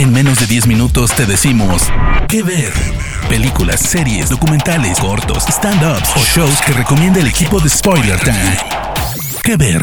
En menos de 10 minutos te decimos qué ver. Películas, series, documentales, cortos, stand-ups o shows que recomienda el equipo de Spoiler Time. ¿Qué ver?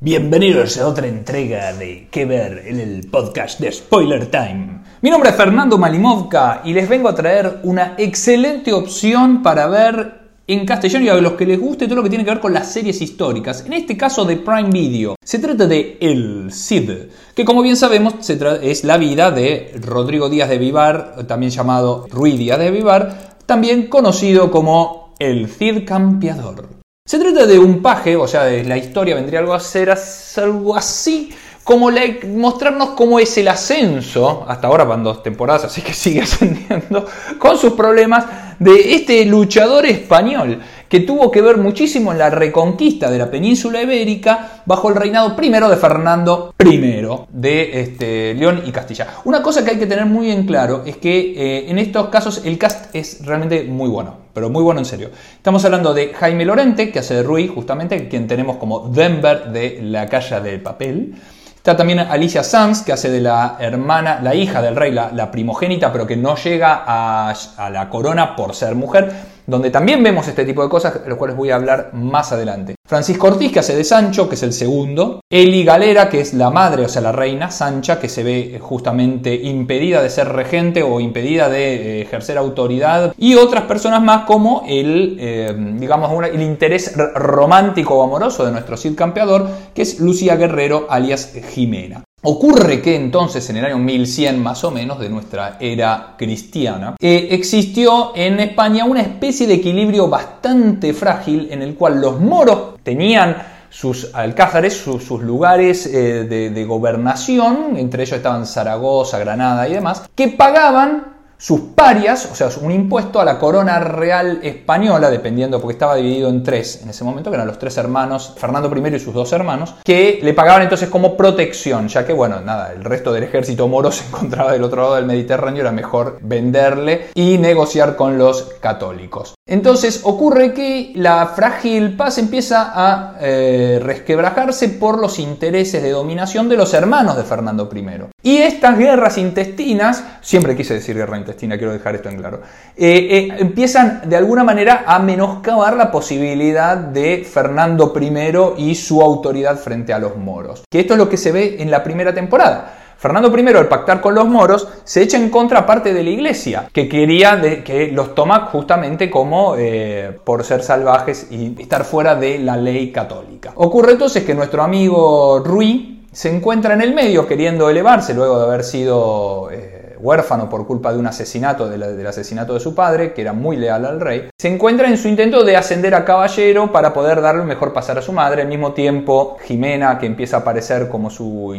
Bienvenidos a otra entrega de ¿Qué ver? en el podcast de Spoiler Time. Mi nombre es Fernando Malimovka y les vengo a traer una excelente opción para ver en castellano y a los que les guste todo lo que tiene que ver con las series históricas, en este caso de Prime Video. Se trata de El Cid, que como bien sabemos es la vida de Rodrigo Díaz de Vivar, también llamado Ruiz Díaz de Vivar, también conocido como El Cid Campeador. Se trata de un paje, o sea, la historia vendría algo a ser algo así como mostrarnos cómo es el ascenso, hasta ahora van dos temporadas, así que sigue ascendiendo, con sus problemas de este luchador español que tuvo que ver muchísimo en la reconquista de la península ibérica bajo el reinado primero de Fernando I de este, León y Castilla. Una cosa que hay que tener muy en claro es que eh, en estos casos el cast es realmente muy bueno, pero muy bueno en serio. Estamos hablando de Jaime Lorente, que hace de Rui, justamente, quien tenemos como Denver de la calle del papel. Está también Alicia Sanz, que hace de la hermana, la hija del rey, la, primogénita, pero que no llega a, a, la corona por ser mujer, donde también vemos este tipo de cosas, de los cuales voy a hablar más adelante. Francisco Ortiz, que hace de Sancho, que es el segundo. Eli Galera, que es la madre, o sea, la reina Sancha, que se ve justamente impedida de ser regente o impedida de eh, ejercer autoridad. Y otras personas más como el, eh, digamos, el interés romántico o amoroso de nuestro Cid Campeador, que es Lucía Guerrero, alias Jimena. Ocurre que entonces, en el año 1100 más o menos de nuestra era cristiana, eh, existió en España una especie de equilibrio bastante frágil en el cual los moros tenían sus alcázares, sus, lugares eh, de, de gobernación, entre ellos estaban Zaragoza, Granada y demás, que pagaban sus parias, o sea, un impuesto a la corona real española, dependiendo, porque estaba dividido en tres en ese momento, que eran los tres hermanos, Fernando I y sus dos hermanos, que le pagaban entonces como protección, ya que, bueno, nada, el resto del ejército moro se encontraba del otro lado del Mediterráneo, era mejor venderle y negociar con los católicos. Entonces ocurre que la frágil paz empieza a eh, resquebrajarse por los intereses de dominación de los hermanos de Fernando I. Y estas guerras intestinas, siempre quise decir guerra intestina, quiero dejar esto en claro, eh, eh, empiezan de alguna manera a menoscabar la posibilidad de Fernando I y su autoridad frente a los moros. Que esto es lo que se ve en la primera temporada. Fernando I, al pactar con los moros, se echa en contra parte de la iglesia, que quería que los toma justamente como eh, por ser salvajes y estar fuera de la ley católica. Ocurre entonces que nuestro amigo Rui se encuentra en el medio queriendo elevarse luego de haber sido... Eh, huérfano por culpa de un asesinato, del asesinato de su padre, que era muy leal al rey, se encuentra en su intento de ascender a caballero para poder darle un mejor pasar a su madre. Al mismo tiempo, Jimena, que empieza a aparecer como su,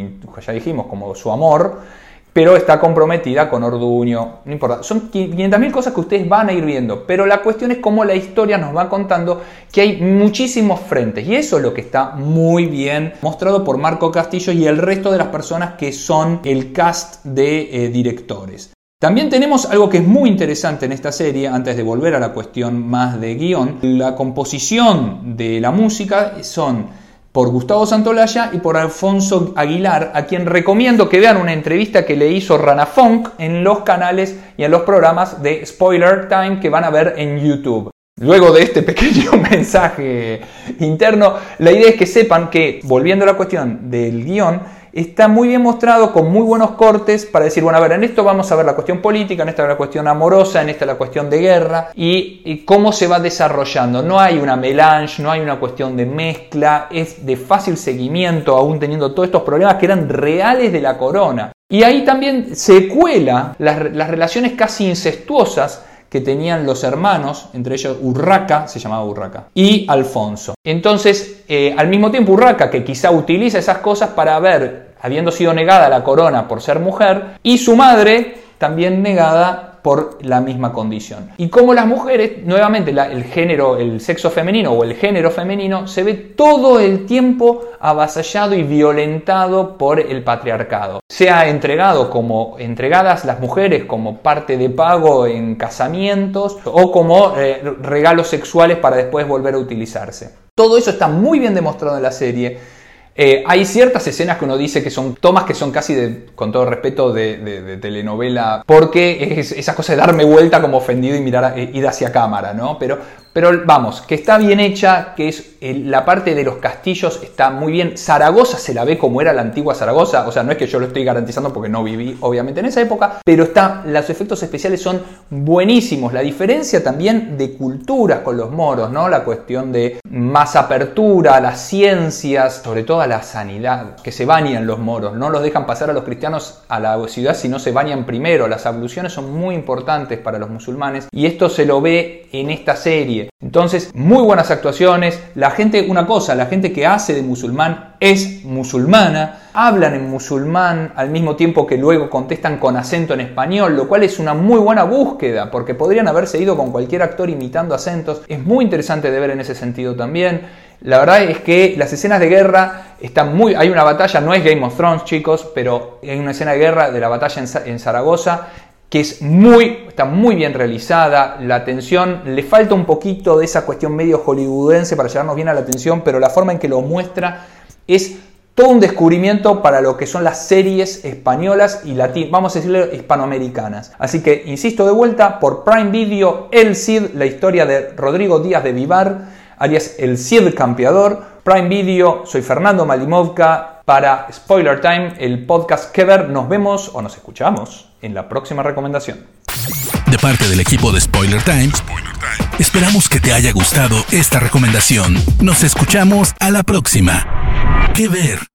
ya dijimos, como su amor, pero está comprometida con Orduño, no importa. Son 500.000 cosas que ustedes van a ir viendo, pero la cuestión es cómo la historia nos va contando que hay muchísimos frentes y eso es lo que está muy bien mostrado por Marco Castillo y el resto de las personas que son el cast de eh, directores. También tenemos algo que es muy interesante en esta serie, antes de volver a la cuestión más de guion, la composición de la música son por Gustavo Santolaya y por Alfonso Aguilar, a quien recomiendo que vean una entrevista que le hizo Rana Funk en los canales y en los programas de Spoiler Time que van a ver en YouTube. Luego de este pequeño mensaje interno, la idea es que sepan que, volviendo a la cuestión del guion, está muy bien mostrado con muy buenos cortes para decir, bueno, a ver, en esto vamos a ver la cuestión política, en esta la cuestión amorosa, en esta la cuestión de guerra y, cómo se va desarrollando. No hay una melange, no hay una cuestión de mezcla, es de fácil seguimiento, aún teniendo todos estos problemas que eran reales de la corona. Y ahí también se cuela las, las relaciones casi incestuosas que tenían los hermanos, entre ellos Urraca, se llamaba Urraca, y Alfonso. Entonces, eh, al mismo tiempo Urraca, que quizá utiliza esas cosas para ver, habiendo sido negada la corona por ser mujer, y su madre también negada por la misma condición. Y como las mujeres, nuevamente el género, el sexo femenino o el género femenino se ve todo el tiempo avasallado y violentado por el patriarcado. Sea entregado como entregadas las mujeres como parte de pago en casamientos o como eh, regalos sexuales para después volver a utilizarse. Todo eso está muy bien demostrado en la serie Eh, hay ciertas escenas que uno dice que son tomas que son casi, de, con todo respeto, de, telenovela, porque es esa cosa de darme vuelta como ofendido y mirar, eh, ir hacia cámara, ¿no? Pero pero vamos, que está bien hecha, que es la parte de los castillos está muy bien. Zaragoza se la ve como era la antigua Zaragoza, o sea, no es que yo lo estoy garantizando porque no viví obviamente en esa época, pero está, los efectos especiales son buenísimos. La diferencia también de culturas con los moros, ¿no? La cuestión de más apertura, las ciencias, sobre todo a la sanidad, que se bañan los moros, no los dejan pasar a los cristianos a la ciudad si no se bañan primero. Las abluciones son muy importantes para los musulmanes y esto se lo ve en esta serie. Entonces, muy buenas actuaciones. La gente, una cosa, la gente que hace de musulmán es musulmana, hablan en musulmán al mismo tiempo que luego contestan con acento en español, lo cual es una muy buena búsqueda, porque podrían haberse ido con cualquier actor imitando acentos. Es muy interesante de ver en ese sentido también. La verdad es que las escenas de guerra están muy. Hay una batalla, no es Game of Thrones, chicos, pero hay una escena de guerra de la batalla en Zaragoza que es muy, está muy bien realizada, la atención, le falta un poquito de esa cuestión medio hollywoodense para llevarnos bien a la atención, pero la forma en que lo muestra es todo un descubrimiento para lo que son las series españolas y latinas, vamos a decirle hispanoamericanas. Así que, insisto de vuelta, por Prime Video, El Cid, la historia de Rodrigo Díaz de Vivar, alias El Cid Campeador. Prime Video, soy Fernando Malimovka, para Spoiler Time, el podcast que ver. Nos vemos o nos escuchamos en la próxima recomendación. De parte del equipo de Spoiler Time, esperamos que te haya gustado esta recomendación. Nos escuchamos a la próxima. ¿Qué ver?